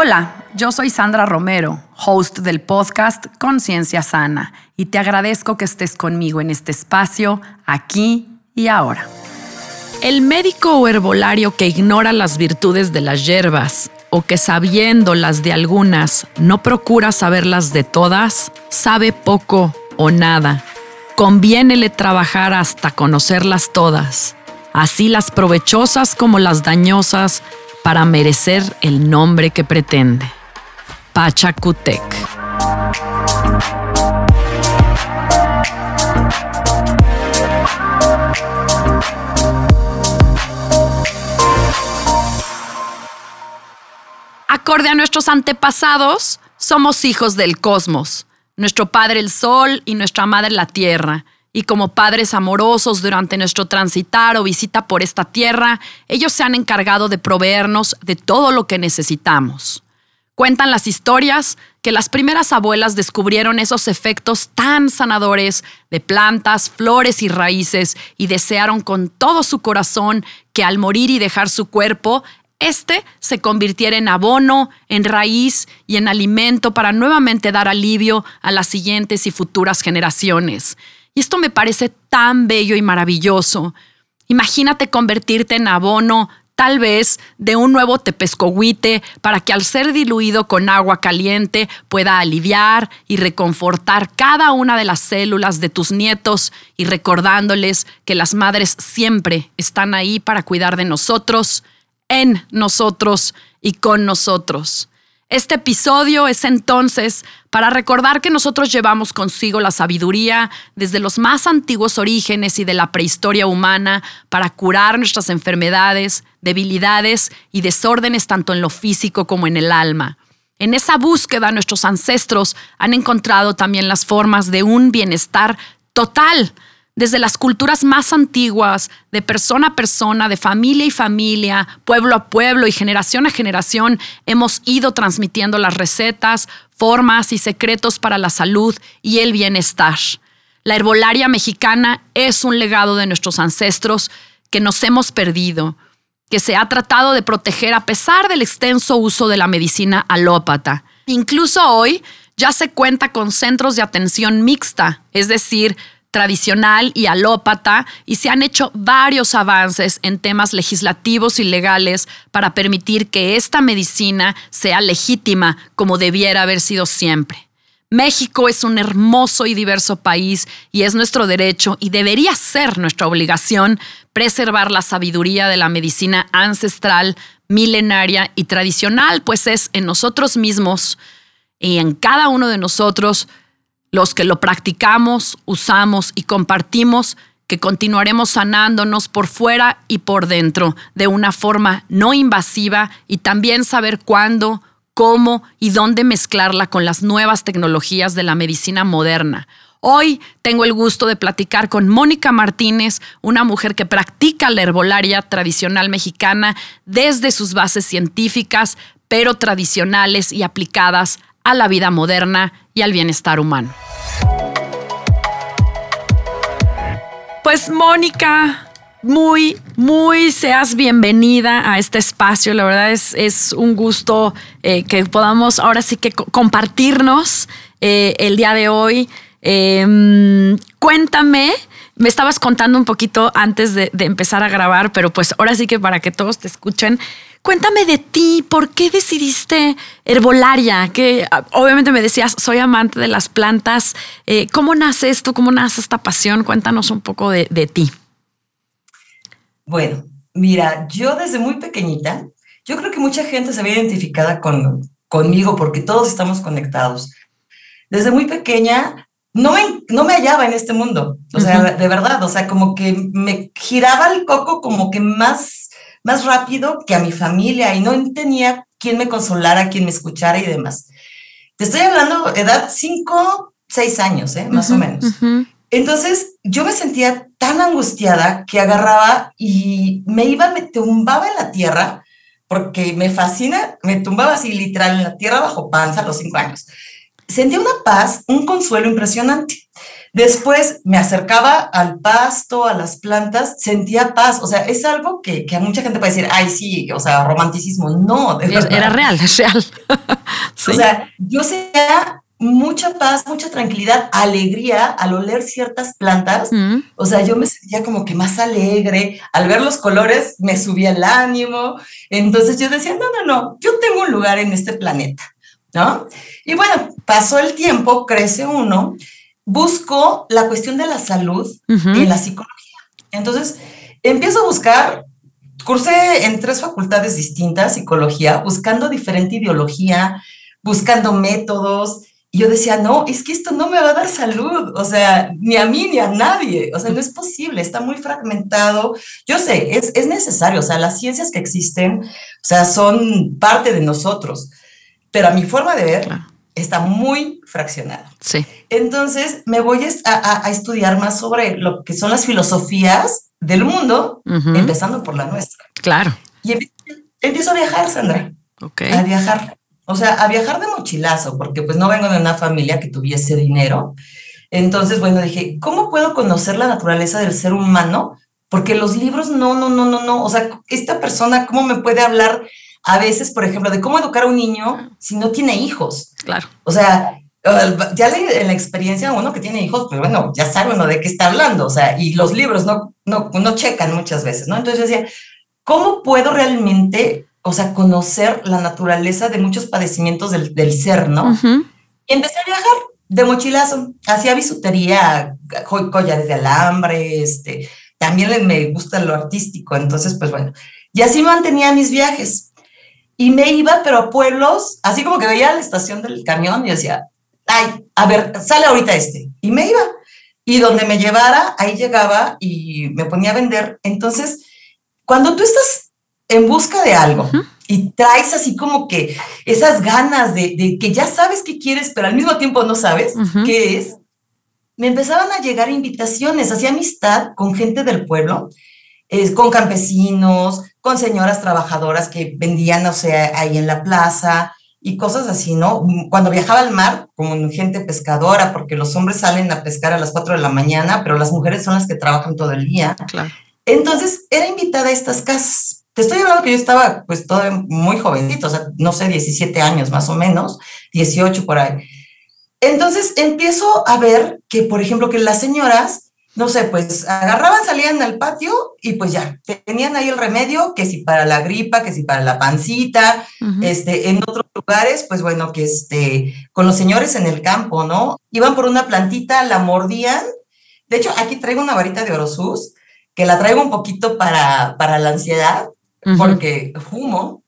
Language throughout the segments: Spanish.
Hola, yo soy Sandra Romero, host del podcast Conciencia Sana, y te agradezco que estés conmigo en este espacio, aquí y ahora. El médico o herbolario que ignora las virtudes de las hierbas o que sabiendo las de algunas no procura saberlas de todas, sabe poco o nada. Conviénele trabajar hasta conocerlas todas, así las provechosas como las dañosas, para merecer el nombre que pretende. Pachacutec. Acorde a nuestros antepasados, somos hijos del cosmos, nuestro Padre el Sol y nuestra Madre la Tierra. Y como padres amorosos durante nuestro transitar o visita por esta tierra, ellos se han encargado de proveernos de todo lo que necesitamos. Cuentan las historias que las primeras abuelas descubrieron esos efectos tan sanadores de plantas, flores y raíces y desearon con todo su corazón que al morir y dejar su cuerpo, éste se convirtiera en abono, en raíz y en alimento para nuevamente dar alivio a las siguientes y futuras generaciones. Y esto me parece tan bello y maravilloso. Imagínate convertirte en abono tal vez de un nuevo tepescohuite para que al ser diluido con agua caliente pueda aliviar y reconfortar cada una de las células de tus nietos y recordándoles que las madres siempre están ahí para cuidar de nosotros, en nosotros y con nosotros. Este episodio es entonces para recordar que nosotros llevamos consigo la sabiduría desde los más antiguos orígenes y de la prehistoria humana para curar nuestras enfermedades, debilidades y desórdenes tanto en lo físico como en el alma. En esa búsqueda nuestros ancestros han encontrado también las formas de un bienestar total, desde las culturas más antiguas, de persona a persona, de familia y familia, pueblo a pueblo y generación a generación, hemos ido transmitiendo las recetas, formas y secretos para la salud y el bienestar. La herbolaria mexicana es un legado de nuestros ancestros que nos hemos perdido, que se ha tratado de proteger a pesar del extenso uso de la medicina alópata. Incluso hoy ya se cuenta con centros de atención mixta, es decir, tradicional y alópata y se han hecho varios avances en temas legislativos y legales para permitir que esta medicina sea legítima como debiera haber sido siempre. México es un hermoso y diverso país y es nuestro derecho y debería ser nuestra obligación preservar la sabiduría de la medicina ancestral, milenaria y tradicional, pues es en nosotros mismos y en cada uno de nosotros los que lo practicamos, usamos y compartimos, que continuaremos sanándonos por fuera y por dentro de una forma no invasiva y también saber cuándo, cómo y dónde mezclarla con las nuevas tecnologías de la medicina moderna. Hoy tengo el gusto de platicar con Mónica Martínez, una mujer que practica la herbolaria tradicional mexicana desde sus bases científicas, pero tradicionales y aplicadas a la vida moderna y al bienestar humano. Pues Mónica, muy, muy seas bienvenida a este espacio. La verdad es, es un gusto eh, que podamos ahora sí que compartirnos eh, el día de hoy. Em, cuéntame, me estabas contando un poquito antes de, de, empezar a grabar, pero pues ahora sí que para que todos te escuchen, Cuéntame de ti, ¿por qué decidiste herbolaria? Que ah, obviamente me decías, soy amante de las plantas. Eh, ¿Cómo nace esto? ¿Cómo nace esta pasión? Cuéntanos un poco de, ti. Bueno, mira, yo desde muy pequeñita, yo creo que mucha gente se había identificada con, conmigo porque todos estamos conectados. Desde muy pequeña no me, no me hallaba en este mundo, o sea, de verdad, o sea, como que me giraba el coco como que más más rápido que a mi familia y no tenía quien me consolara, quien me escuchara y demás. Te estoy hablando edad 5, 6 años, ¿eh? más o menos. Entonces yo me sentía tan angustiada que agarraba y me iba, me tumbaba en la tierra, porque me fascina, me tumbaba así literal en la tierra bajo panza a los cinco años. Sentía una paz, un consuelo impresionante. Después me acercaba al pasto, a las plantas, sentía paz. O sea, es algo que, que a mucha gente puede decir, ay, sí, o sea, romanticismo. No, Era real, es real. O sea, yo sentía mucha paz, mucha tranquilidad, alegría al oler ciertas plantas. Mm. O sea, yo me sentía como que más alegre. Al ver los colores me subía el ánimo. Entonces yo decía, no, no, no, yo tengo un lugar en este planeta, ¿no? Y bueno, pasó el tiempo, crece uno, busco la cuestión de la salud y la psicología. Entonces, empiezo a buscar cursé en tres facultades distintas, psicología, buscando diferente ideología, buscando métodos, y yo decía, no, es que esto no me va a dar salud, o sea, ni a mí ni a nadie, o sea, no es posible, está muy fragmentado. Yo sé, es, es necesario, o sea, las ciencias que existen, o sea, son parte de nosotros, pero a mi forma de ver está muy fraccionada. Sí. Entonces, me voy a, a, estudiar más sobre lo que son las filosofías del mundo, empezando por la nuestra. Claro. Y empiezo a viajar, Sandra. Ok. A viajar. O sea, a viajar de mochilazo, porque pues no vengo de una familia que tuviese dinero. Entonces, bueno, dije, ¿cómo puedo conocer la naturaleza del ser humano? Porque los libros, no, no, no, no, no. O sea, esta persona, ¿cómo me puede hablar a veces, por ejemplo, de cómo educar a un niño si no tiene hijos? Claro. O sea, ya en la experiencia uno que tiene hijos, pues bueno, ya sabe uno de qué está hablando, o sea, y los libros no, no, no checan muchas veces, ¿no? Entonces yo decía, ¿cómo puedo realmente o sea, conocer la naturaleza de muchos padecimientos del, del ser, ¿no? Y empecé a viajar de mochilazo, hacía bisutería, collares de alambre, este, también me gusta lo artístico, entonces, pues bueno, y así mantenía mis viajes. Y me iba, pero a pueblos, así como que veía la estación del camión y decía, ay, a ver, sale ahorita este. Y me iba. Y donde me llevara, ahí llegaba y me ponía a vender. Entonces, cuando tú estás en busca de algo y traes así como que esas ganas de, que ya sabes qué quieres, pero al mismo tiempo no sabes qué es, me empezaban a llegar invitaciones, hacía amistad con gente del pueblo, con campesinos, con señoras trabajadoras que vendían, o sea, ahí en la plaza y cosas así, ¿no? Cuando viajaba al mar, con gente pescadora, porque los hombres salen a pescar a las 4 de la mañana, pero las mujeres son las que trabajan todo el día. Entonces, era invitada a estas casas te estoy hablando que yo estaba pues todavía muy jovencito, o sea, no sé, 17 años más o menos, 18 por ahí. Entonces empiezo a ver que, por ejemplo, que las señoras, no sé, pues agarraban, salían al patio y pues ya, tenían ahí el remedio, que si para la gripa, que si para la pancita, este, en otros lugares, pues bueno, que este, con los señores en el campo, ¿no? Iban por una plantita, la mordían. De hecho, aquí traigo una varita de orosus, que la traigo un poquito para, para la ansiedad, porque fumo,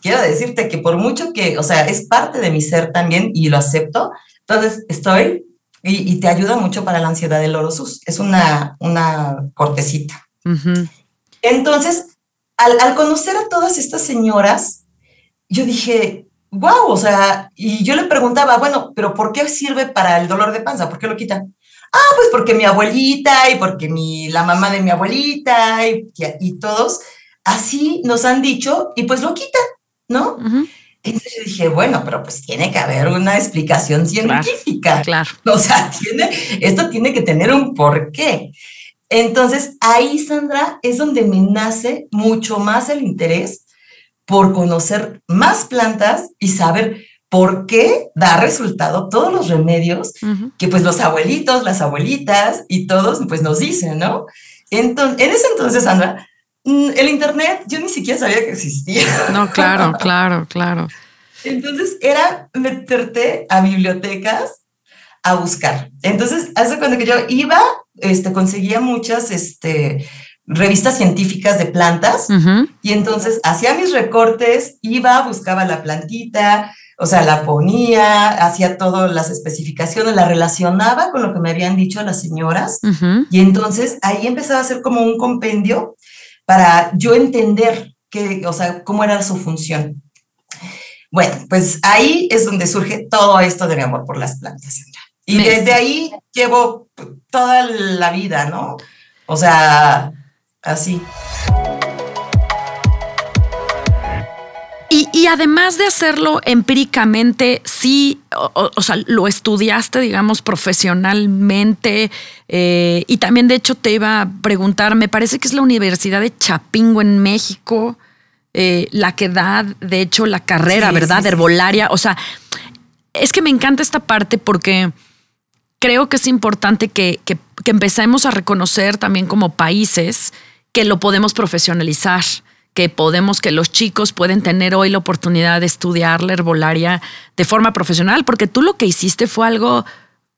quiero decirte que por mucho que, o sea, es parte de mi ser también y lo acepto, entonces estoy y, te ayuda mucho para la ansiedad del orosus. Es una, una cortecita. Entonces, al, al, conocer a todas estas señoras, yo dije, wow, o sea, y yo le preguntaba, bueno, pero ¿por qué sirve para el dolor de panza? ¿Por qué lo quitan? Ah, pues porque mi abuelita y porque mi, la mamá de mi abuelita y, y todos así nos han dicho y pues lo quitan, ¿no? Entonces yo dije, bueno, pero pues tiene que haber una explicación científica. Claro. O sea, tiene, esto tiene que tener un porqué. Entonces ahí, Sandra, es donde me nace mucho más el interés por conocer más plantas y saber por qué da resultado todos los remedios que pues los abuelitos, las abuelitas y todos pues nos dicen, ¿no? Entonces, en ese entonces, Sandra, el Internet, yo ni siquiera sabía que existía. No, claro, claro, claro. Entonces era meterte a bibliotecas a buscar. Entonces, hace cuando que yo iba, este, conseguía muchas este, revistas científicas de plantas y entonces hacía mis recortes, iba, buscaba la plantita, o sea, la ponía, hacía todas las especificaciones, la relacionaba con lo que me habían dicho las señoras y entonces ahí empezaba a hacer como un compendio para yo entender que, o sea, cómo era su función. Bueno, pues ahí es donde surge todo esto de mi amor por las plantas. Y desde ahí llevo toda la vida, ¿no? O sea, así. Y, además de hacerlo empíricamente, sí, o, sea, lo estudiaste, digamos, profesionalmente. Eh, y también, de hecho, te iba a preguntar, me parece que es la Universidad de Chapingo en México, eh, la que da, de hecho, la carrera, ¿verdad? Herbolaria. O sea, es que me encanta esta parte porque creo que es importante que, que, que empecemos a reconocer también como países que lo podemos profesionalizar que podemos, que los chicos pueden tener hoy la oportunidad de estudiar la herbolaria de forma profesional, porque tú lo que hiciste fue algo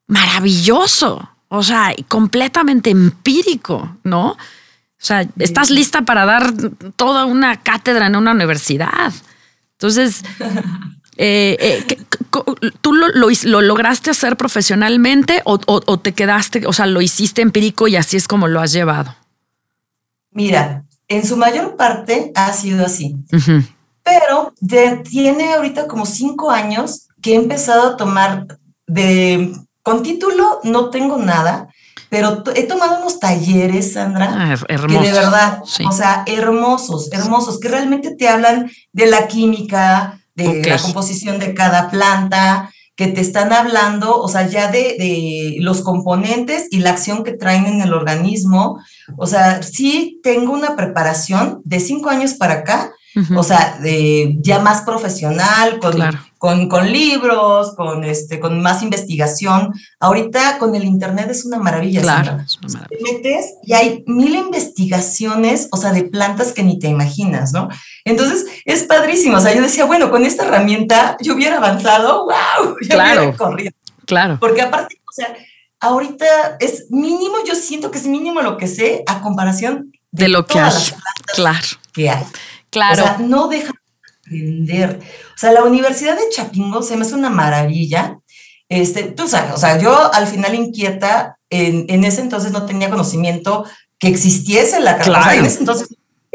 maravilloso, o sea, completamente empírico, ¿no? O sea, estás lista para dar toda una cátedra en una universidad. Entonces, eh, eh, ¿tú lo, lo, lograste hacer profesionalmente o, o te quedaste, o sea, lo hiciste empírico y así es como lo has llevado? Mira, en su mayor parte ha sido así. Pero tiene ahorita como cinco años que he empezado a tomar de, con título no tengo nada, pero he tomado unos talleres, Sandra, ah, que de verdad, o sea, hermosos, hermosos, que realmente te hablan de la química, de la composición de cada planta, que te están hablando, o sea, ya de, de, los componentes y la acción que traen en el organismo. O sea, sí tengo una preparación de cinco años para acá, o sea, de, ya más profesional, con, con, con, libros, con, este, con más investigación. Ahorita con el Internet es una maravilla. Claro, es una maravilla. Te metes y hay mil investigaciones, o sea, de plantas que ni te imaginas, ¿no? Entonces, es padrísimo. O sea, yo decía, bueno, con esta herramienta yo hubiera avanzado, wow, yo claro, hubiera corrido. Claro. Porque aparte, o sea, ahorita es mínimo, yo siento que es mínimo lo que sé a comparación de, lo que hay. Claro. Que hay. Claro. O sea, no deja de aprender. O sea, la Universidad de Chapingo se me hace una maravilla. Este, tú sabes, o sea, yo al final inquieta, en, en ese entonces no tenía conocimiento que existiese la carrera. Claro. O sea, en ese entonces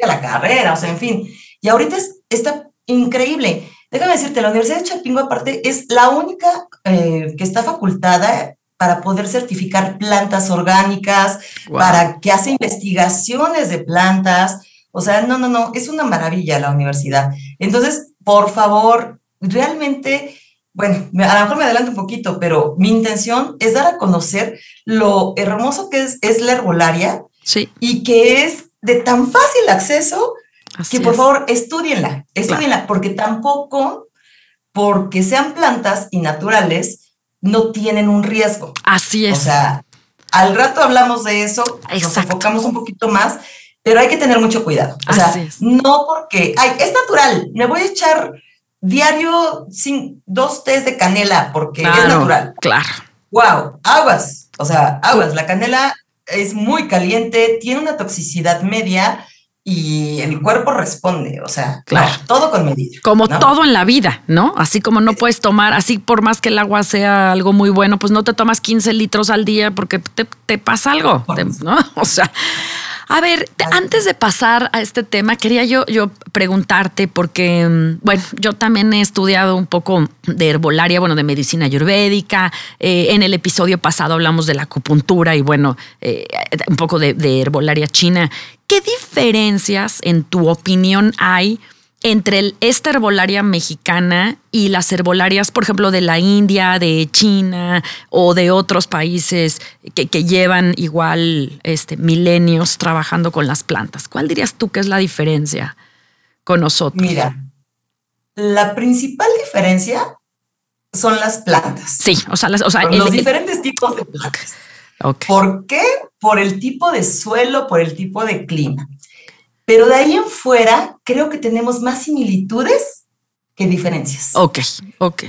la carrera, o sea, en fin. Y ahorita es, está increíble. Déjame decirte, la Universidad de Chapingo, aparte, es la única eh, que está facultada para poder certificar plantas orgánicas, para que hace investigaciones de plantas. O sea, no, no, no, es una maravilla la universidad. Entonces, por favor, realmente, bueno, a lo mejor me adelanto un poquito, pero mi intención es dar a conocer lo hermoso que es, es la herbolaria sí. y que es de tan fácil acceso que por favor estudienla, estudienla, porque tampoco, porque sean plantas y naturales, no tienen un riesgo. Así es. O sea, al rato hablamos de eso, nos enfocamos un poquito más, pero hay que tener mucho cuidado. O sea, no porque, ay, es natural, me voy a echar diario sin, dos tés de canela porque es natural. Claro. Wow, aguas. O sea, aguas. La canela es muy caliente, tiene una toxicidad media y el cuerpo responde, o sea, claro. todo con medida. Como todo en la vida, ¿no? Así como no puedes tomar, así por más que el agua sea algo muy bueno, pues no te tomas 15 litros al día porque te, te pasa algo, ¿no? O sea, a ver, antes de pasar a este tema, quería yo, yo preguntarte, porque, mm, bueno, yo también he estudiado un poco de herbolaria, bueno, de medicina ayurvédica. Eh, en el episodio pasado hablamos de la acupuntura y, bueno, eh, un poco de, de herbolaria china. ¿Qué diferencias, en tu opinión, hay? Entre esta herbolaria mexicana y las herbolarias, por ejemplo, de la India, de China o de otros países que, llevan igual este, milenios trabajando con las plantas. ¿Cuál dirías tú que es la diferencia con nosotros? Mira, la principal diferencia son las plantas. Sí, o sea, los diferentes tipos de plantas. ¿Por qué? Por el tipo de suelo, por el tipo de clima. Pero de ahí en fuera, creo que tenemos más similitudes que diferencias. Ok, ok.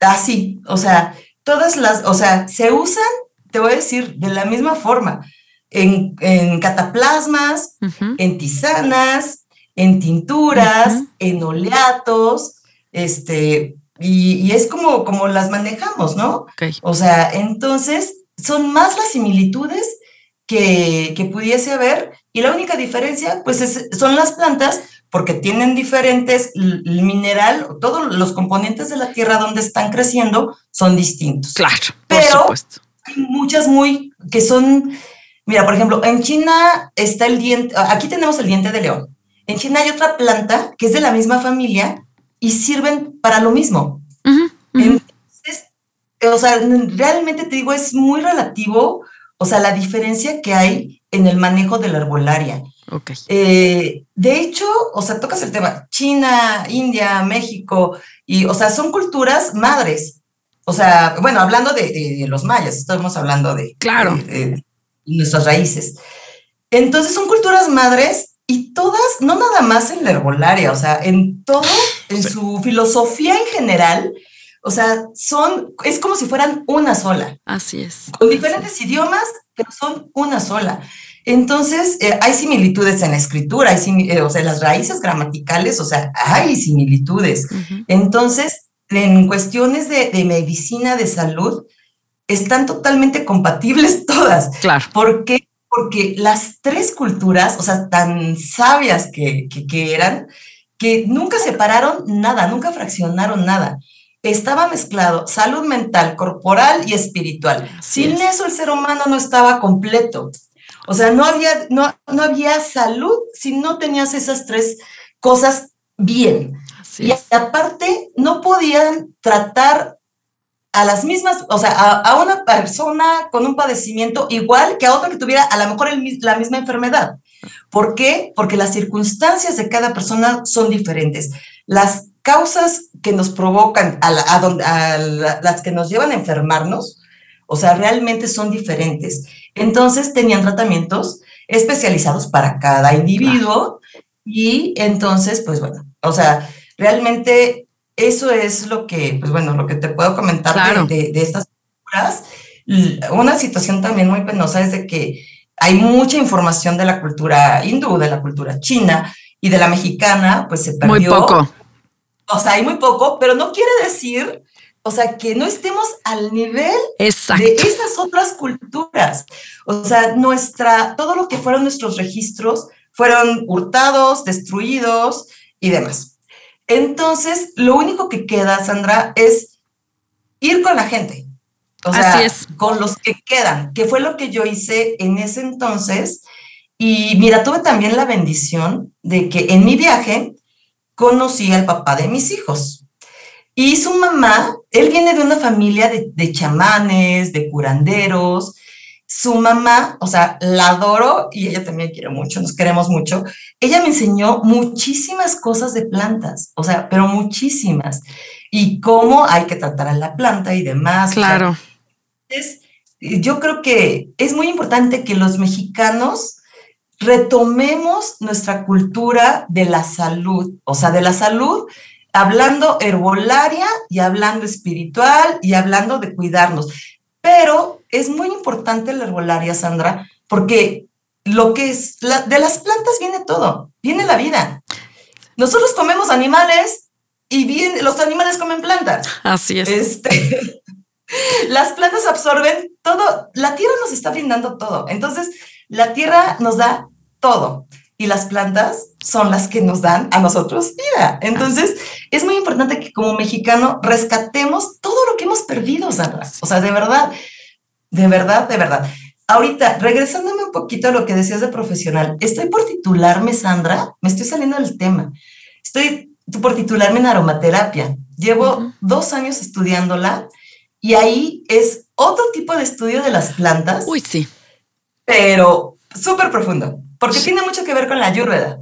Así, o sea, todas las, o sea, se usan, te voy a decir, de la misma forma, en, cataplasmas, en tisanas, en tinturas, en oleatos, este, y, es como, como las manejamos, ¿no? O sea, entonces son más las similitudes que, que pudiese haber y la única diferencia, pues, son las plantas porque tienen diferentes, el mineral, todos los componentes de la tierra donde están creciendo son distintos. Claro, por Pero supuesto. hay muchas muy, que son, mira, por ejemplo, en China está el diente, aquí tenemos el diente de león. En China hay otra planta que es de la misma familia y sirven para lo mismo. Entonces, o sea, realmente te digo, es muy relativo, o sea, la diferencia que hay en el manejo de la herbolaria. Okay. Eh, de hecho, o sea, tocas el tema China, India, México, y, o sea, son culturas madres. O sea, bueno, hablando de, los mayas, estamos hablando de, claro. nuestras raíces. Entonces, son culturas madres y todas, no nada más en la herbolaria, o sea, en todo, en su filosofía en general, o sea, son, es como si fueran una sola. Así es. Con diferentes idiomas, pero son una sola. Entonces, eh, hay similitudes en la escritura, hay eh, o sea, las raíces gramaticales, o sea, hay similitudes. Entonces, en cuestiones de, medicina, de salud, están totalmente compatibles todas. Claro. ¿Por qué? Porque las tres culturas, o sea, tan sabias que, que, eran, que nunca separaron nada, nunca fraccionaron nada estaba mezclado salud mental, corporal y espiritual. Sin eso el ser humano no estaba completo. O sea, no había, no, no había salud si no tenías esas tres cosas bien. y aparte, no podían tratar a las mismas, o sea, a, una persona con un padecimiento igual que a otra que tuviera a lo mejor la misma enfermedad. ¿Por qué? Porque las circunstancias de cada persona son diferentes. Las causas que nos provocan, a, a las que nos llevan a enfermarnos, o sea, realmente son diferentes. Entonces tenían tratamientos especializados para cada individuo y entonces, pues bueno, o sea, realmente eso es lo que, pues bueno, lo que te puedo comentar de, estas culturas. Una situación también muy penosa es de que hay mucha información de la cultura hindú, de la cultura china y de la mexicana, pues se perdió. Muy poco. O sea, hay muy poco, pero no quiere decir o sea, que no estemos al nivel de esas otras culturas. O sea, nuestra, todo lo que fueron nuestros registros fueron hurtados, destruidos y demás. Entonces, lo único que queda, Sandra, es ir con la gente. O sea, Así es. con los que quedan, que fue lo que yo hice en ese entonces. Y mira, tuve también la bendición de que en mi viaje conocí al papá de mis hijos. Y su mamá, él viene de una familia de, chamanes, de curanderos. Su mamá, o sea, la adoro y ella también quiere mucho, nos queremos mucho. Ella me enseñó muchísimas cosas de plantas, o sea, pero muchísimas. Y cómo hay que tratar a la planta y demás. Claro. es, yo creo que es muy importante que los mexicanos retomemos nuestra cultura de la salud, o sea, de la salud hablando herbolaria y hablando espiritual y hablando de cuidarnos. Pero es muy importante la herbolaria, Sandra, porque lo que es, de las plantas viene todo, viene la vida. Nosotros comemos animales y bien, los animales comen plantas. Así es. Este, las plantas absorben todo, la tierra nos está brindando todo. Entonces, la tierra nos da todo y las plantas son las que nos dan a nosotros vida. Entonces, es muy importante que como mexicano rescatemos todo lo que hemos perdido, Sandra. O sea, de verdad, de verdad, de verdad. Ahorita, regresándome un poquito a lo que decías de profesional, estoy por titularme, Sandra, me estoy saliendo del tema. Estoy por titularme en aromaterapia. Llevo dos años estudiándola y ahí es otro tipo de estudio de las plantas. Uy, sí. Pero súper profundo porque tiene mucho que ver con la ayurveda.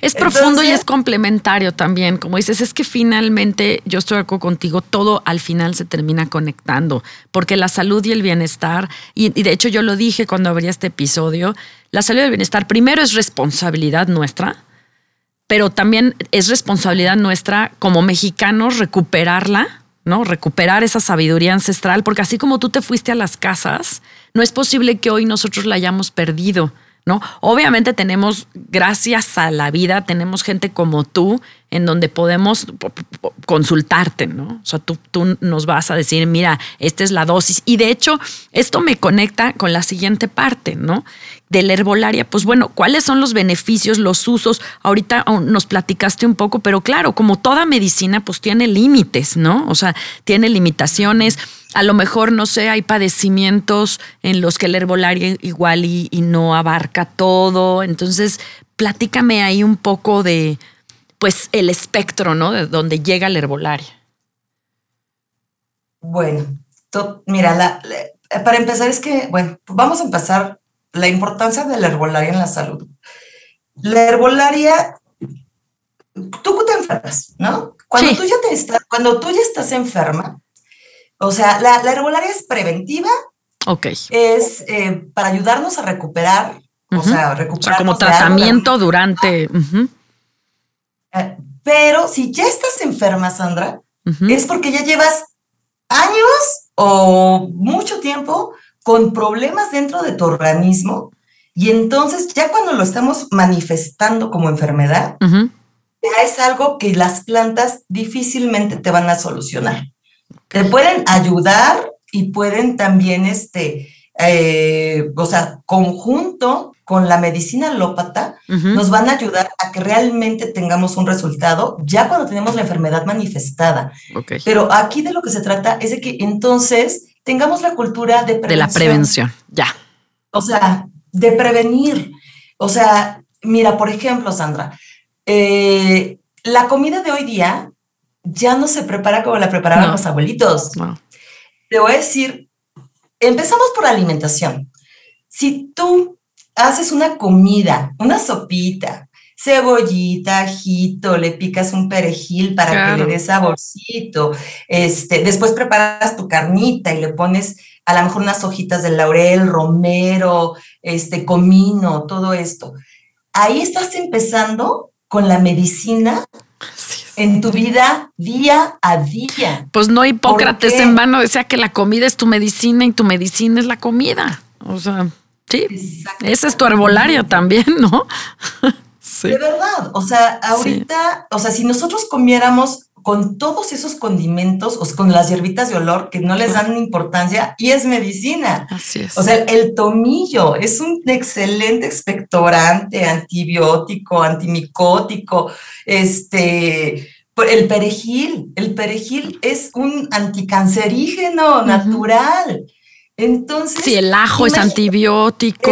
Es profundo y es complementario también. Como dices, es que finalmente, yo estoy de acuerdo contigo, todo al final se termina conectando, porque la salud y el bienestar, y, de hecho yo lo dije cuando abría este episodio, la salud y el bienestar primero es responsabilidad nuestra, pero también es responsabilidad nuestra como mexicanos recuperarla, ¿no? Recuperar esa sabiduría ancestral, porque así como tú te fuiste a las casas, no es posible que hoy nosotros la hayamos perdido ¿no? Obviamente tenemos, gracias a la vida, tenemos gente como tú en donde podemos consultarte, ¿no? O sea, tú, tú nos vas a decir, mira, esta es la dosis. Y de hecho, esto me conecta con la siguiente parte, ¿no? De la herbolaria, pues bueno, ¿cuáles son los beneficios, los usos? Ahorita nos platicaste un poco, pero claro, como toda medicina, pues tiene límites, ¿no? O sea, tiene limitaciones. A lo mejor, no sé, hay padecimientos en los que la herbolaria igual y, y no abarca todo. Entonces, platícame ahí un poco de, pues el espectro, ¿no? De donde llega la herbolaria. Bueno, mira, para empezar es que, bueno, vamos a empezar la importancia de la herbolaria en la salud. La herbolaria, tú te enfermas, ¿no? Cuando, tú, ya te estás, cuando tú ya estás enferma, o sea, la, herbolaria es preventiva. Ok. Es eh, para ayudarnos a recuperar, o sea, recuperar. como tratamiento durante. Eh, pero si ya estás enferma, Sandra, es porque ya llevas años o mucho tiempo con problemas dentro de tu organismo y entonces ya cuando lo estamos manifestando como enfermedad, ya es algo que las plantas difícilmente te van a solucionar. Te pueden ayudar y pueden también, este, eh, o sea, conjunto con la medicina alópata, nos van a ayudar a que realmente tengamos un resultado ya cuando tenemos la enfermedad manifestada. Pero aquí de lo que se trata es de que entonces tengamos la cultura de prevención. De la prevención, ya. O sea, de prevenir. O sea, mira, por ejemplo, Sandra, eh, la comida de hoy día ya no se prepara como la preparaban los abuelitos. Te voy a decir, empezamos por la alimentación. Si tú haces una comida, una sopita, cebollita, ajito, le picas un perejil para que le dé saborcito, este, después preparas tu carnita y le pones a lo mejor unas hojitas de laurel, romero, este, comino, todo esto. Ahí estás empezando con la medicina en tu vida día a día. Pues no Hipócrates en vano decía que la comida es tu medicina y tu medicina es la comida. O sea, sí, esa es tu herbolaria también, ¿no? sí. De verdad, o sea, ahorita, o sea, si nosotros comiéramos con todos esos condimentos, o con las hierbitas de olor que no les dan importancia y es medicina. Así es. O sea, el tomillo es un excelente expectorante, antibiótico, antimicótico, este, el perejil, el perejil es un anticancerígeno natural. Entonces. Sí, el ajo es antibiótico.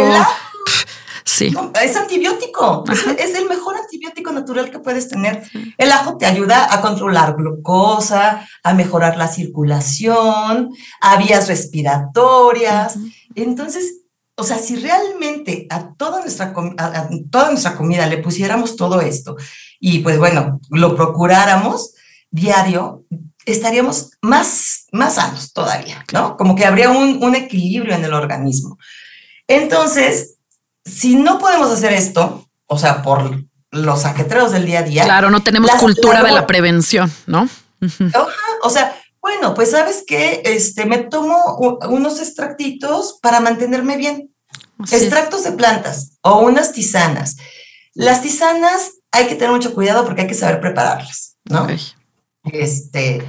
Sí. es antibiótico. Es, el mejor antibiótico natural que puedes tener. El ajo te ayuda a controlar glucosa, a mejorar la circulación, a vías respiratorias. Entonces, o sea, si realmente a toda, nuestra, a toda nuestra comida le pusiéramos todo esto y pues bueno, lo procuráramos diario, estaríamos más, más sanos todavía, ¿no? Como que habría un, un equilibrio en el organismo. Entonces, si no podemos hacer esto, o sea, por los ajetreos del día a día. Claro, no tenemos cultura de la prevención, ¿no? o sea, bueno, pues sabes que este, me tomo unos extractitos para mantenerme bien. Extractos de plantas o unas tisanas. Las tisanas hay que tener mucho cuidado porque hay que saber prepararlas, ¿no? Este,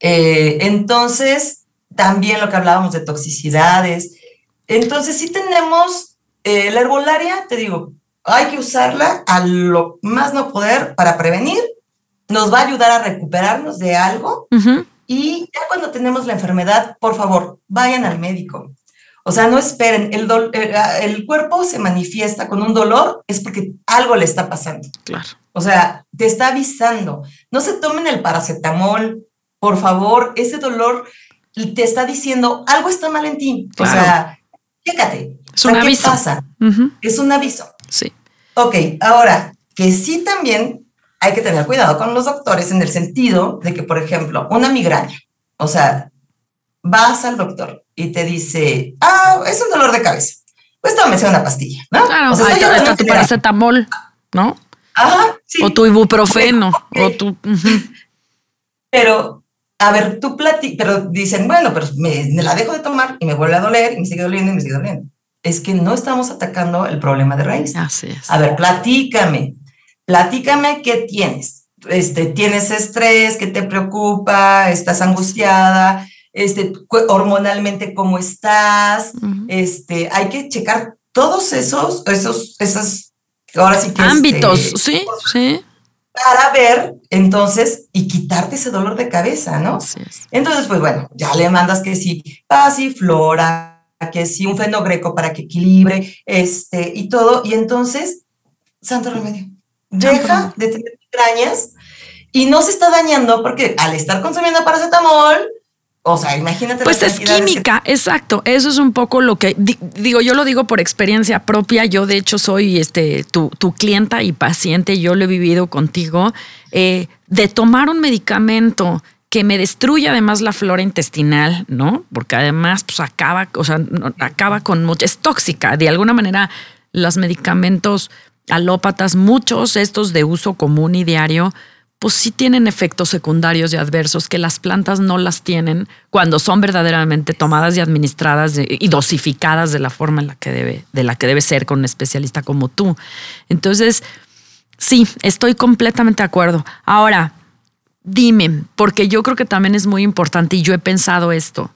eh, entonces, también lo que hablábamos de toxicidades. Entonces, si tenemos eh, la herbolaria, te digo, hay que usarla a lo más no poder para prevenir, nos va a ayudar a recuperarnos de algo y ya cuando tenemos la enfermedad, por favor, vayan al médico. O sea, no esperen, el, eh, ah, el, cuerpo se manifiesta con un dolor, es porque algo le está pasando. Claro. O sea, te está avisando. No se tomen el paracetamol, por favor, ese dolor te está diciendo, algo está mal en ti. O sea, chécate, es un aviso. pasa? Es un aviso. Sí. Ok, ahora, que sí también hay que tener cuidado con los doctores en el sentido de que, por ejemplo, una migraña, o sea, vas al doctor y te dice, ah, es un dolor de cabeza. Pues tómese una pastilla, ¿no? Claro, o sea, está tu paracetamol, ¿no? Ajá, sí. O tu ibuprofeno, o tu... Pero a ver, tú platicas, pero dicen, bueno, pero me, la dejo de tomar y me vuelve a doler y me sigue doliendo y me sigue doliendo. Es que no estamos atacando el problema de raíz. Así es. A ver, platícame, platícame qué tienes. Este, tienes estrés, qué te preocupa, estás angustiada, este, hormonalmente cómo estás, este, hay que checar todos esos, esos, esas, ahora sí que ámbitos, este, sí, sí. Para ver, entonces, y quitarte ese dolor de cabeza, ¿no? Entonces, pues bueno, ya le mandas que sí, pasiflora, que sí, un fenogreco para que equilibre, este, y todo, y entonces, santo remedio, deja de tener migrañas y no se está dañando porque al estar consumiendo paracetamol, o sea, imagínate. Pues es química, exacto. Eso es un poco lo que digo. Yo lo digo por experiencia propia. Yo, de hecho, soy este tu, tu clienta y paciente. Yo lo he vivido contigo. Eh, de tomar un medicamento que me destruye además la flora intestinal, ¿no? Porque además, pues acaba, o sea, acaba con mucho. Es tóxica. De alguna manera, los medicamentos alópatas, muchos estos de uso común y diario, pues sí tienen efectos secundarios y adversos que las plantas no las tienen cuando son verdaderamente tomadas y administradas y dosificadas de la forma en la que debe, de la que debe ser con un especialista como tú. Entonces, sí, estoy completamente de acuerdo. Ahora, dime, porque yo creo que también es muy importante y yo he pensado esto.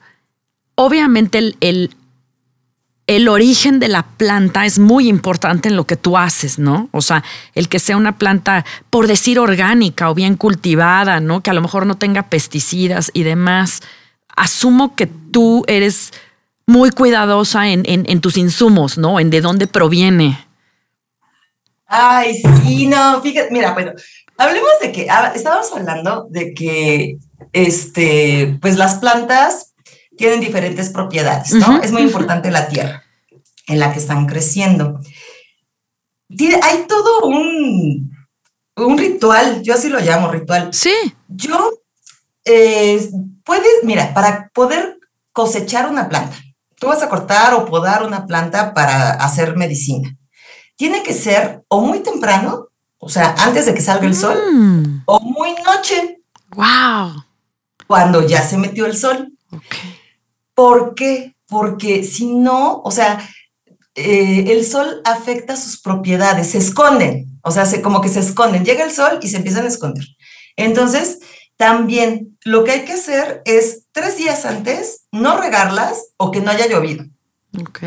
Obviamente el, el origen de la planta es muy importante en lo que tú haces, ¿no? O sea, el que sea una planta, por decir orgánica o bien cultivada, ¿no? Que a lo mejor no tenga pesticidas y demás. Asumo que tú eres muy cuidadosa en, tus insumos, ¿no? En de dónde proviene. Ay, sí, no, fíjate, mira, bueno, hablemos de que, ah, estábamos hablando de que, este, pues las plantas tienen diferentes propiedades, ¿no? es muy importante la tierra en la que están creciendo. hay todo un, un ritual, yo así lo llamo ritual. Sí. Yo, eh, puedes, mira, para poder cosechar una planta, tú vas a cortar o podar una planta para hacer medicina. Tiene que ser o muy temprano, o sea, antes de que salga el sol, mm. o muy noche. Wow. Cuando ya se metió el sol. Okay. ¿Por qué? Porque si no, o sea, eh, el sol afecta sus propiedades, se esconden, o sea, se, como que se esconden. Llega el sol y se empiezan a esconder. Entonces, también lo que hay que hacer es tres días antes no regarlas o que no haya llovido. Ok.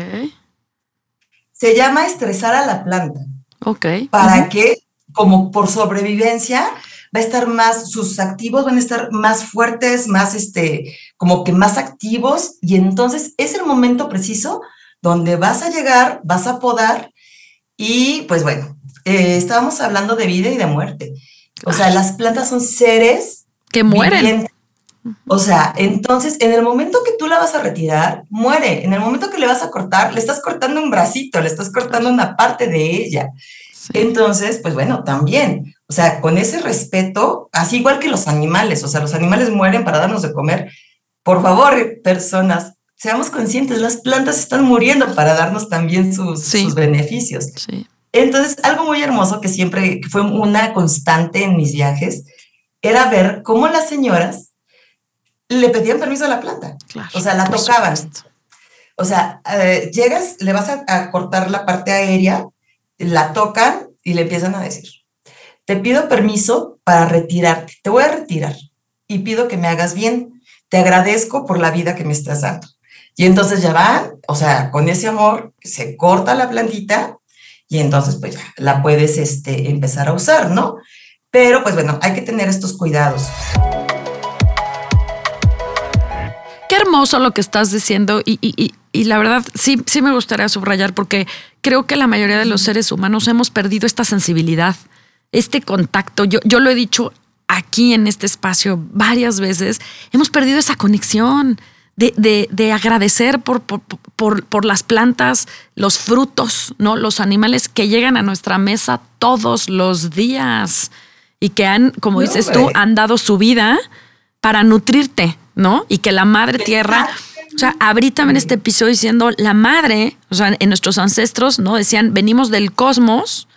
Se llama estresar a la planta. Ok. Para que, como por sobrevivencia, va a estar más, sus activos van a estar más fuertes, más, este, como que más activos, y entonces es el momento preciso donde vas a llegar, vas a podar, y pues bueno, eh, estábamos hablando de vida y de muerte. O sea, las plantas son seres que mueren. O sea, entonces, en el momento que tú la vas a retirar, muere. En el momento que le vas a cortar, le estás cortando un bracito, le estás cortando una parte de ella. Entonces, pues bueno, también, o sea, con ese respeto, así igual que los animales, o sea, los animales mueren para darnos de comer. Por favor, personas, seamos conscientes, las plantas están muriendo para darnos también sus, beneficios. Entonces, algo muy hermoso que siempre fue una constante en mis viajes era ver cómo las señoras le pedían permiso a la planta. o sea, la tocaban. O sea, eh, llegas, le vas a cortar la parte aérea la tocan y le empiezan a decir, te pido permiso para retirarte, te voy a retirar y pido que me hagas bien, te agradezco por la vida que me estás dando. Y entonces ya van, o sea, con ese amor se corta la plantita y entonces pues ya la puedes este, empezar a usar, ¿no? Pero pues bueno, hay que tener estos cuidados. Qué hermoso lo que estás diciendo y, y la verdad sí, sí me gustaría subrayar porque creo que la mayoría de los seres humanos hemos perdido esta sensibilidad, este contacto. Yo, yo lo he dicho aquí en este espacio varias veces, hemos perdido esa conexión. De, de, agradecer por, por, por, por, las plantas, los frutos, ¿no? Los animales que llegan a nuestra mesa todos los días y que han, como dices tú, han dado su vida para nutrirte, ¿no? Y que la madre tierra o sea, abrí también este episodio diciendo, la madre, o sea, en nuestros ancestros, ¿no? Decían, venimos del cosmos,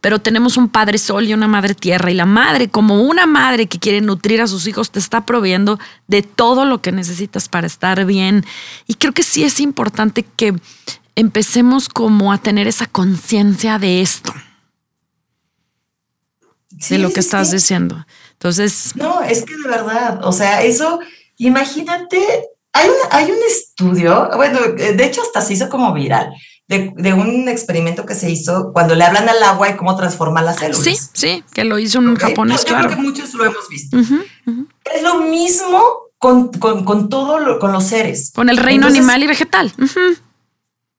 pero tenemos un padre sol y una madre tierra. Y la madre, como una madre que quiere nutrir a sus hijos, te está proveyendo de todo lo que necesitas para estar bien. Y creo que sí es importante que empecemos como a tener esa conciencia de esto, de lo que estás diciendo. Entonces... No, es que de verdad, o sea, eso, imagínate, hay, hay un estudio, bueno, de hecho hasta se hizo como viral, de, un experimento que se hizo cuando le hablan al agua y cómo transforma las células. Sí, sí, que lo hizo un japonés, claro. Creo que muchos lo hemos visto. Es lo mismo con, con, todo, con los seres. Con el reino animal y vegetal.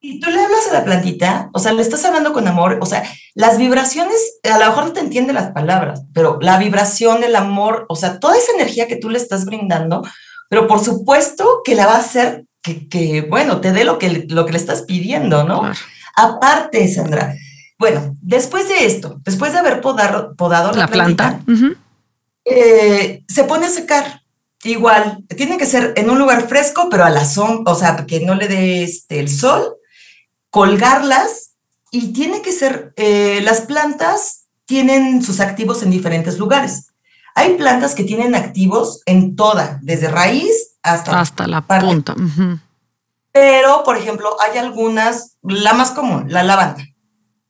Y tú le hablas a la plantita, o sea, le estás hablando con amor, o sea, las vibraciones, a lo mejor no te entiende las palabras, pero la vibración, el amor, o sea, toda esa energía que tú le estás brindando, pero por supuesto que la va a hacer que, bueno, te dé lo que, lo que le estás pidiendo, ¿no? Aparte, Sandra, bueno, después de esto, después de haber podado, podado la, planta, eh, se pone a secar. Igual, tiene que ser en un lugar fresco, pero a la sombra, o sea, que no le dé este, el sol, colgarlas y tiene que ser, eh, las plantas tienen sus activos en diferentes lugares. Hay plantas que tienen activos en toda, desde raíz hasta, hasta la punta. Pero, por ejemplo, hay algunas, la más común, la lavanda,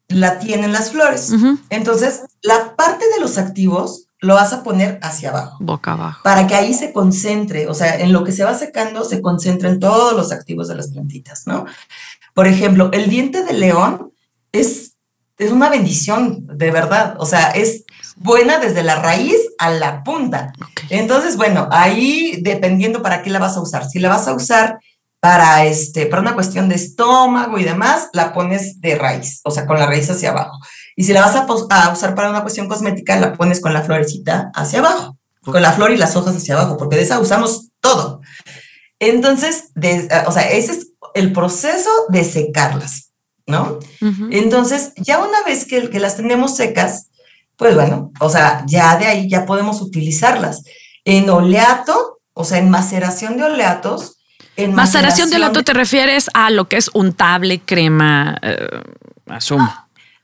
la tienen las flores. Entonces, la parte de los activos lo vas a poner hacia abajo. Boca abajo. Para que ahí se concentre, o sea, en lo que se va secando, se concentren todos los activos de las plantitas, ¿no? Por ejemplo, el diente de león es, es una bendición, de verdad. O sea, es buena desde la raíz a la punta. Entonces, bueno, ahí dependiendo para qué la vas a usar. Si la vas a usar para, este, para una cuestión de estómago y demás, la pones de raíz, o sea, con la raíz hacia abajo. Y si la vas a, usar para una cuestión cosmética, la pones con la florecita hacia abajo, con la flor y las hojas hacia abajo, porque de esa usamos todo. Entonces, o sea, ese es el proceso de secarlas, ¿no? Entonces, ya una vez que, que las tenemos secas, pues bueno, o sea, ya de ahí ya podemos utilizarlas. En oleato, o sea, en maceración de oleatos. En maceración, de oleato te refieres a lo que es untable, crema, eh, asumo.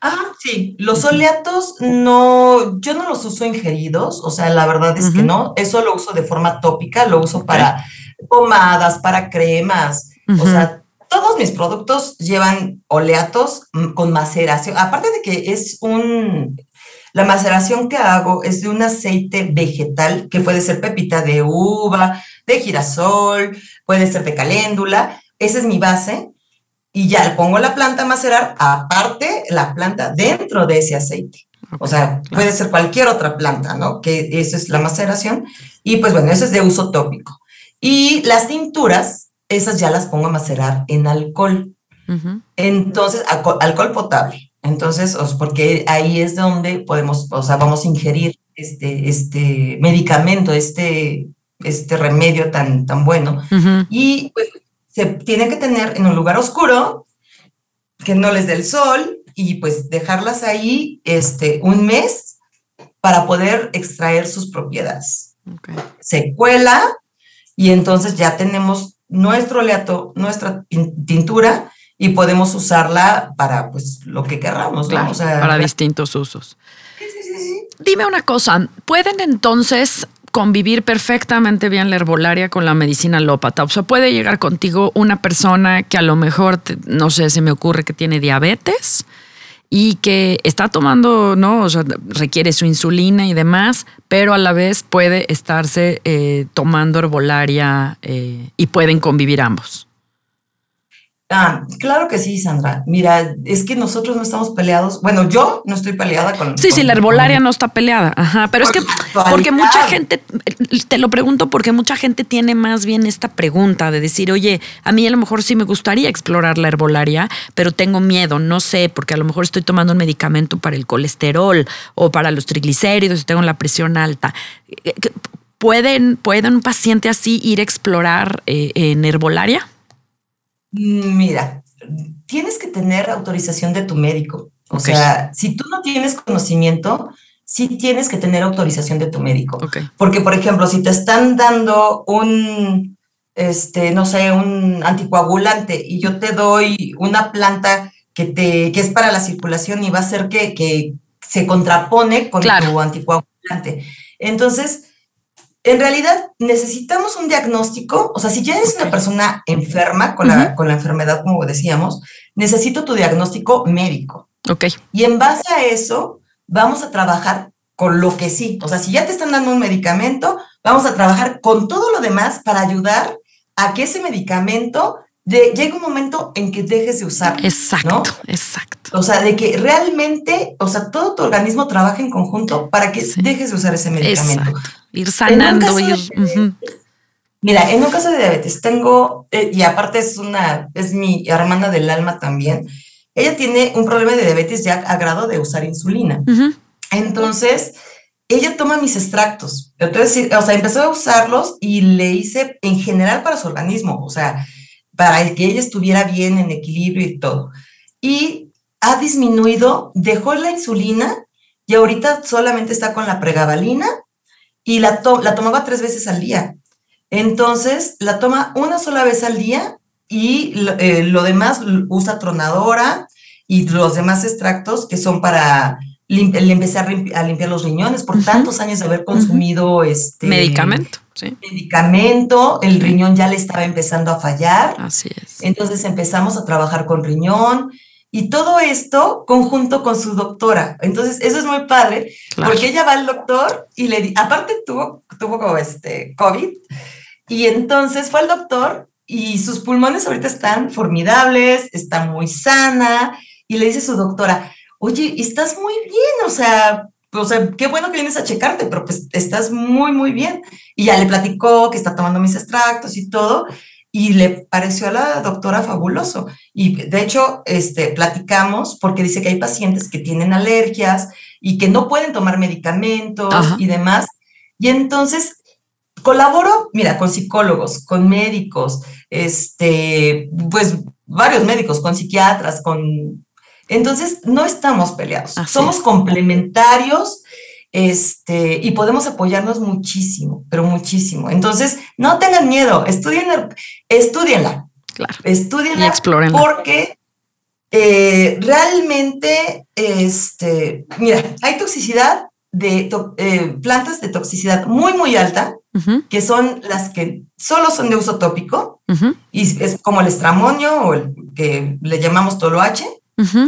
Ah, sí, los oleatos no, yo no los uso ingeridos, o sea, la verdad es que no, eso lo uso de forma tópica, lo uso para pomadas, para cremas, o sea, todos mis productos llevan oleatos mm, con maceración, aparte de que es un, la maceración que hago es de un aceite vegetal, que puede ser pepita de uva, de girasol, puede ser de caléndula. Esa es mi base. Y ya le pongo la planta a macerar, aparte la planta dentro de ese aceite. o sea, puede ser cualquier otra planta, ¿no? Que esa es la maceración. Y pues bueno, eso es de uso tópico. Y las tinturas, esas ya las pongo a macerar en alcohol. Entonces, alcohol potable. Entonces, porque ahí es donde podemos, o sea, vamos a ingerir este, este medicamento, este, este remedio tan, tan bueno. Y pues se tiene que tener en un lugar oscuro, que no les dé el sol, y pues dejarlas ahí este, un mes para poder extraer sus propiedades. Se cuela y entonces ya tenemos nuestro oleato, nuestra tintura y podemos usarla para pues lo que querramos, para distintos usos. Dime una cosa, ¿pueden entonces convivir perfectamente bien la herbolaria con la medicina alópata? O sea, puede llegar contigo una persona que a lo mejor, no sé, se me ocurre que tiene diabetes y que está tomando, ¿no? O sea, requiere su insulina y demás, pero a la vez puede estarse eh, tomando herbolaria eh, y pueden convivir ambos. Ah, claro que sí, Sandra. Mira, es que nosotros no estamos peleados. Bueno, yo no estoy peleada con. Sí, sí, la herbolaria no está peleada. Ajá, pero es que porque mucha gente, te lo pregunto porque mucha gente tiene más bien esta pregunta de decir, oye, a mí a lo mejor sí me gustaría explorar la herbolaria, pero tengo miedo, no sé, porque a lo mejor estoy tomando un medicamento para el colesterol o para los triglicéridos y tengo la presión alta. Eh, ¿Pueden, ¿Puede un paciente así ir a explorar eh, en herbolaria? Mira, tienes que tener autorización de tu médico. O sea, si tú no tienes conocimiento, sí tienes que tener autorización de tu médico. Porque, por ejemplo, si te están dando un, este, no sé, un anticoagulante y yo te doy una planta que, te, que es para la circulación y va a hacer que, que se contrapone con tu anticoagulante. Entonces, en realidad necesitamos un diagnóstico, o sea, si ya eres una persona enferma con, la, con la enfermedad, como decíamos, necesito tu diagnóstico médico. Ok. Y en base a eso, vamos a trabajar con lo que sí. O sea, si ya te están dando un medicamento, vamos a trabajar con todo lo demás para ayudar a que ese medicamento de, llegue un momento en que dejes de usar. Exacto, exacto. O sea, de que realmente, o sea, todo tu organismo trabaje en conjunto para que dejes de usar ese medicamento. Exacto. Ir sanando, ir. Mira, en un caso de diabetes tengo, eh, y aparte es una, es mi hermana del alma también, ella tiene un problema de diabetes ya a grado de usar insulina. Entonces, ella toma mis extractos. Entonces, o sea, empezó a usarlos y le hice en general para su organismo, o sea, para que ella estuviera bien en equilibrio y todo. Y ha disminuido, dejó la insulina y ahorita solamente está con la pregabalina y la, la tomaba tres veces al día. Entonces, la toma una sola vez al día y eh, lo demás usa tronadora y los demás extractos que son para le empecé a, limpiar los riñones por tantos años de haber consumido este medicamento. Sí. Medicamento, el riñón ya le estaba empezando a fallar. Así es. Entonces empezamos a trabajar con riñón y todo esto conjunto con su doctora. Entonces eso es muy padre porque ella va al doctor y le aparte tuvo tuvo como este COVID y entonces fue al doctor y sus pulmones ahorita están formidables, está muy sana y le dice a su doctora, oye, estás muy bien, o sea, o sea, qué bueno que vienes a checarte, pero pues estás muy, muy bien. Y ya le platicó que está tomando mis extractos y todo, y le pareció a la doctora fabuloso. Y de hecho, este, platicamos porque dice que hay pacientes que tienen alergias y que no pueden tomar medicamentos y demás. Y entonces colaboro, mira, con psicólogos, con médicos, este, pues varios médicos, con psiquiatras, con entonces, no estamos peleados, somos complementarios este, y podemos apoyarnos muchísimo, pero muchísimo. Entonces, no tengan miedo, estudien, estudienla. Claro. Estudienla porque eh, realmente, este, mira, hay toxicidad de eh, plantas de toxicidad muy, muy alta, que son las que solo son de uso tópico, y es como el estramonio o el que le llamamos toloache,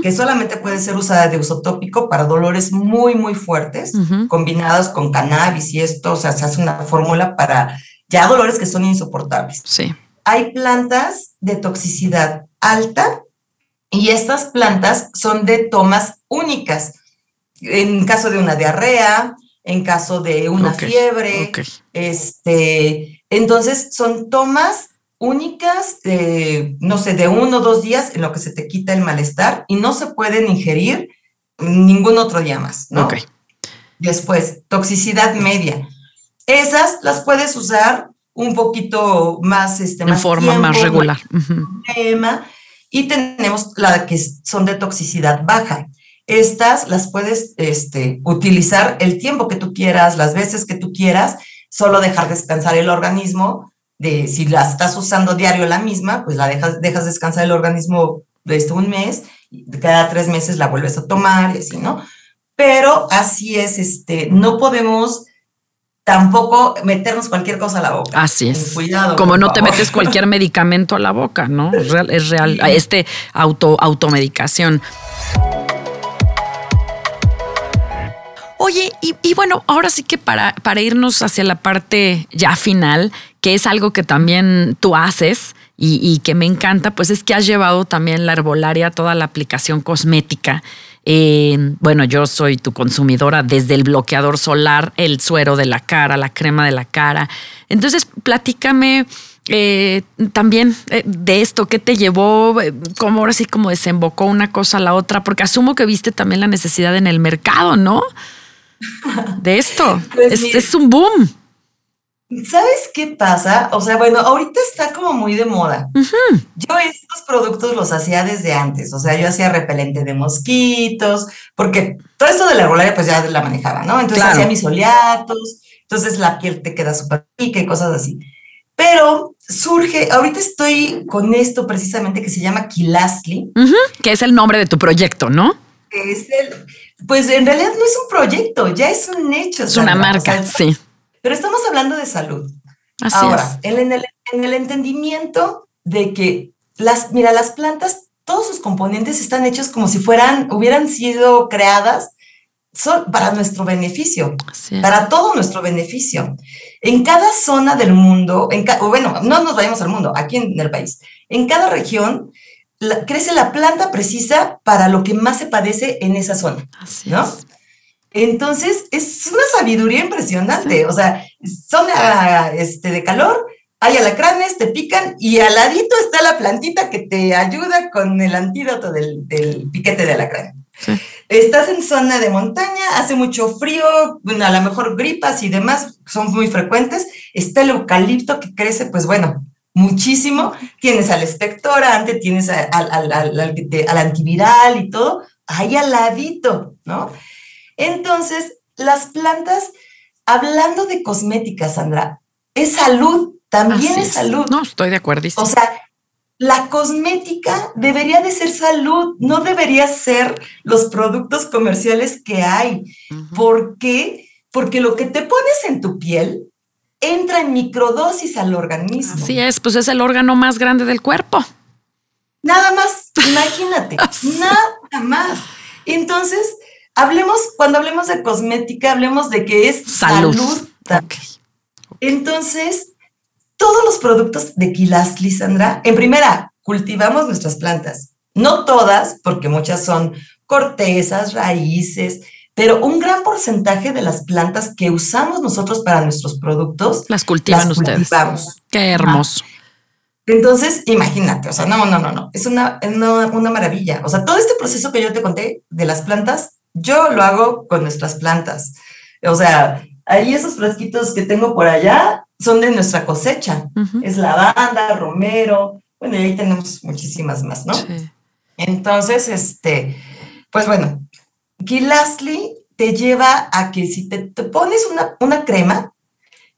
que solamente puede ser usada de uso tópico para dolores muy, muy fuertes, combinados con cannabis y esto, o sea, se hace una fórmula para ya dolores que son insoportables. Sí. Hay plantas de toxicidad alta y estas plantas son de tomas únicas. En caso de una diarrea, en caso de una fiebre, este, entonces son tomas únicas, no sé, de uno o dos días en lo que se te quita el malestar y no se pueden ingerir ningún otro día más, ¿no? Después, toxicidad media. Esas las puedes usar un poquito más, este, en forma más regular. y tenemos la que son de toxicidad baja. Estas las puedes este, utilizar el tiempo que tú quieras, las veces que tú quieras, solo dejar descansar el organismo de si la estás usando diario la misma, pues la dejas, dejas descansar el organismo desde un mes, y cada tres meses la vuelves a tomar y así, ¿no? Pero así es, este, no podemos tampoco meternos cualquier cosa a la boca. Así es. Cuidado. Como no te metes cualquier medicamento a la boca, ¿no? Es real, es real. Este auto, automedicación. Oye, y, bueno, ahora sí que para, para irnos hacia la parte ya final, que es algo que también tú haces y, que me encanta, pues es que has llevado también la herbolaria, toda la aplicación cosmética. Eh, bueno, yo soy tu consumidora desde el bloqueador solar, el suero de la cara, la crema de la cara. Entonces, platícame eh, también eh, de esto, ¿qué te llevó? ¿Cómo ahora sí como desembocó una cosa a la otra? Porque asumo que viste también la necesidad en el mercado, ¿no? De esto. Pues es un boom. ¿Sabes qué pasa? O sea, bueno, ahorita está como muy de moda. Yo estos productos los hacía desde antes, o sea, yo hacía repelente de mosquitos, porque todo esto de la herbolaria pues ya la manejaba, ¿no? Entonces hacía mis oleatos, entonces la piel te queda súper pica y cosas así. Pero surge, ahorita estoy con esto precisamente que se llama Kilasli. Que es el nombre de tu proyecto, ¿no? Es el, pues en realidad no es un proyecto, ya es un hecho. Es una marca, sí pero estamos hablando de salud. Ahora, En, el, en el entendimiento de que las, mira, las plantas, todos sus componentes están hechos como si fueran, hubieran sido creadas son para nuestro beneficio, para todo nuestro beneficio. En cada zona del mundo, en bueno, no nos vayamos al mundo, aquí en el país, en cada región crece la planta precisa para lo que más se padece en esa zona, ¿no? Entonces, es una sabiduría impresionante, o sea, zona este, de calor, hay alacranes, te pican y al ladito está la plantita que te ayuda con el antídoto del, del piquete de alacrán. Estás en zona de montaña, hace mucho frío, bueno, a lo mejor gripas y demás son muy frecuentes. Está el eucalipto que crece, pues bueno, muchísimo. Tienes al expectorante, tienes al, al, al, antiviral y todo, ahí al ladito, ¿no? Entonces, las plantas, hablando de cosmética, Sandra, es salud, también es, salud. No, estoy de acuerdo. O sea, la cosmética debería de ser salud, no debería ser los productos comerciales que hay. ¿Por qué? Porque lo que te pones en tu piel entra en microdosis al organismo. Así es, pues es el órgano más grande del cuerpo. Nada más, imagínate, nada más. Entonces, hablemos, cuando hablemos de cosmética, hablemos de que es salud. Entonces, todos los productos de Quilastli, Sandra, en primera, cultivamos nuestras plantas. No todas, porque muchas son cortezas, raíces, pero un gran porcentaje de las plantas que usamos nosotros para nuestros productos las cultivan ustedes. Qué hermoso. Entonces, imagínate, o sea, no, no, no, no, es una, una, una, maravilla. O sea, todo este proceso que yo te conté de las plantas, yo lo hago con nuestras plantas. O sea, ahí esos frasquitos que tengo por allá, son de nuestra cosecha. Es lavanda, romero, bueno, y ahí tenemos muchísimas más, ¿no? Entonces, este, pues bueno, Lastly te lleva a que si te, pones una, una crema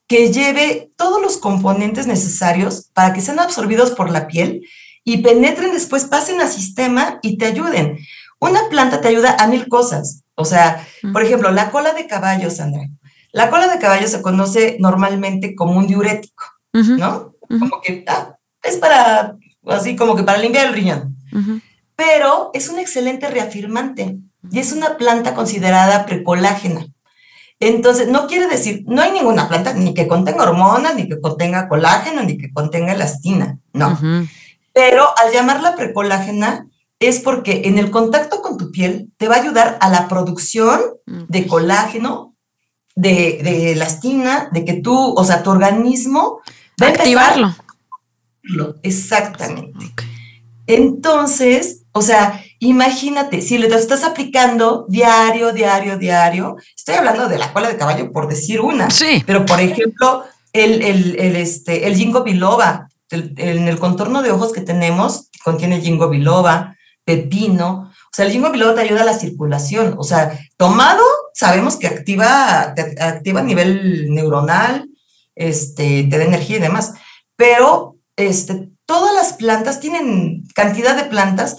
que lleve todos los componentes necesarios para que sean absorbidos por la piel y penetren después, pasen al sistema y te ayuden. Una planta te ayuda a mil cosas. O sea, por ejemplo, la cola de caballo, Sandra. La cola de caballo se conoce normalmente como un diurético, ¿no? Como que ah, es para, así como que para limpiar el riñón. Pero es un excelente reafirmante y es una planta considerada precolágena. Entonces, no quiere decir, no hay ninguna planta ni que contenga hormonas, ni que contenga colágeno, ni que contenga elastina, no. Pero al llamarla precolágena es porque en el contacto con tu piel te va a ayudar a la producción de colágeno de, de elastina, de que tú, o sea, tu organismo va a activarlo. Exactamente. Entonces, o sea, imagínate, si lo estás aplicando diario, diario, diario, estoy hablando de la cola de caballo por decir una, sí. pero por ejemplo, el, el, el, este, el ginkgo biloba, en el contorno de ojos que tenemos, contiene ginkgo biloba, pepino, o sea, el ginkgo biloba te ayuda a la circulación, o sea, tomado sabemos que activa, activa a nivel neuronal, este, te da energía y demás, pero este, todas las plantas tienen cantidad de plantas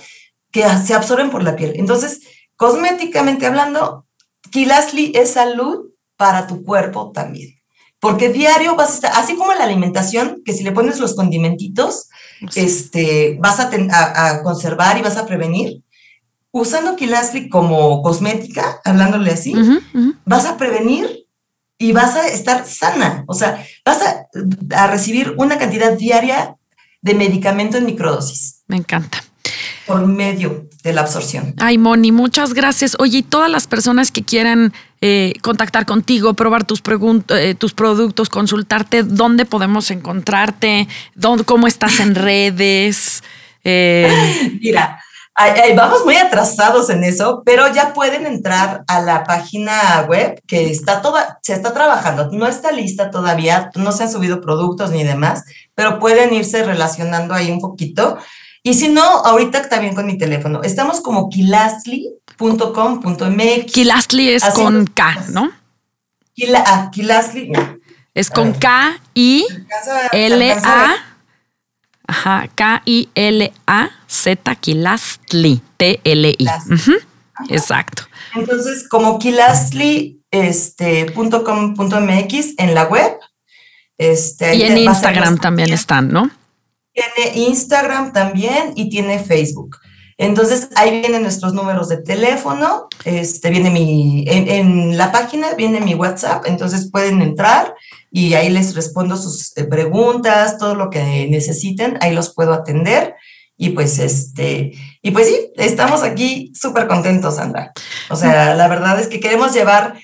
que se absorben por la piel. Entonces, cosméticamente hablando, Kilasli es salud para tu cuerpo también. Porque diario vas a estar, así como en la alimentación, que si le pones los condimentitos, este, vas a, a, conservar y vas a prevenir usando Kilasli como cosmética, hablándole así, vas a prevenir y vas a estar sana. O sea, vas a, recibir una cantidad diaria de medicamento en microdosis. Me encanta. Por medio de la absorción. Ay, Moni, muchas gracias. Oye, y todas las personas que quieran eh, contactar contigo, probar tus, eh, tus productos, consultarte, ¿dónde podemos encontrarte? ¿Dónde, ¿Cómo estás en redes? Eh, Mira, vamos muy atrasados en eso, pero ya pueden entrar a la página web que está toda, se está trabajando, no está lista todavía, no se han subido productos ni demás, pero pueden irse relacionando ahí un poquito. Y si no, ahorita también con mi teléfono. Estamos como kilastli.com.mx. Kilastli es con K, ¿no? Ah, Kilastli, Es con K I L A Ajá, K-I-L-A-Z, Kilastli, T-L-I. Exacto. Entonces, como Kilastli este, en la web. Este, y en Instagram también están, ¿no? Tiene Instagram también y tiene Facebook. Entonces ahí vienen nuestros números de teléfono, este, viene mi, en, la página viene mi WhatsApp, entonces pueden entrar y ahí les respondo sus eh, preguntas, todo lo que necesiten, ahí los puedo atender. Y pues este, y pues sí, estamos aquí súper contentos, Sandra. O sea, la verdad es que queremos llevar,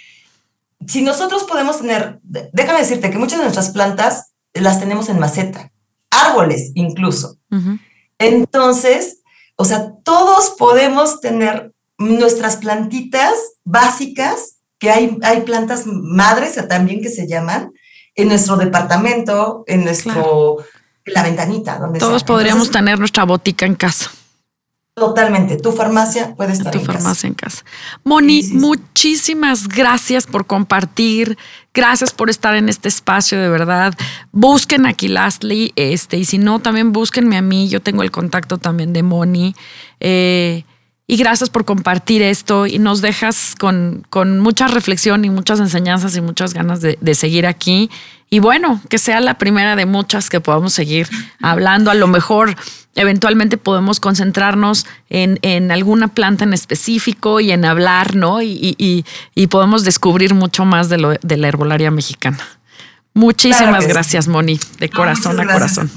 si nosotros podemos tener, déjame decirte que muchas de nuestras plantas las tenemos en maceta, árboles incluso. Entonces, o sea, todos podemos tener nuestras plantitas básicas, que hay, hay plantas madres también que se llaman, en nuestro departamento, en nuestro, la ventanita. Donde todos podríamos tener nuestra botica en casa. Totalmente. Tu farmacia puede estar tu farmacia en casa. Moni, muchísimas gracias por compartir. Gracias por estar en este espacio, de verdad. Busquen aquí Lastly, este, y si no, también búsquenme a mí. Yo tengo el contacto también de Moni. Eh, y gracias por compartir esto y nos dejas con, con mucha reflexión y muchas enseñanzas y muchas ganas de, de, seguir aquí. Y bueno, que sea la primera de muchas que podamos seguir hablando. A lo mejor eventualmente podemos concentrarnos en, en alguna planta en específico y en hablar, ¿no? Y, y, y podemos descubrir mucho más de, lo, de la herbolaria mexicana. Muchísimas gracias, Moni, de corazón a corazón.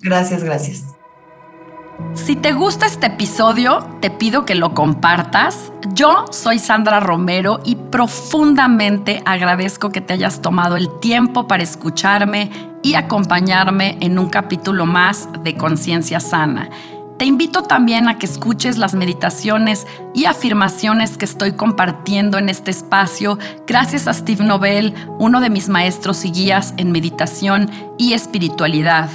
Gracias, gracias. Si te gusta este episodio, te pido que lo compartas. Yo soy Sandra Romero y profundamente agradezco que te hayas tomado el tiempo para escucharme y acompañarme en un capítulo más de Conciencia Sana. Te invito también a que escuches las meditaciones y afirmaciones que estoy compartiendo en este espacio gracias a Steve Nobel, uno de mis maestros y guías en meditación y espiritualidad.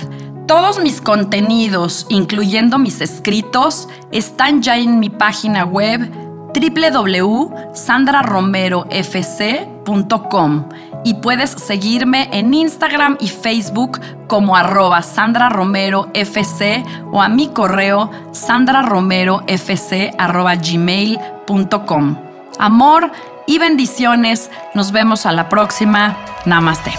Todos mis contenidos, incluyendo mis escritos, están ya en mi página web www.sandraromerofc.com y puedes seguirme en Instagram y Facebook como arroba Sandra Romero FC o a mi correo sandraromerofc.gmail.com. Amor y bendiciones. Nos vemos a la próxima. Namaste.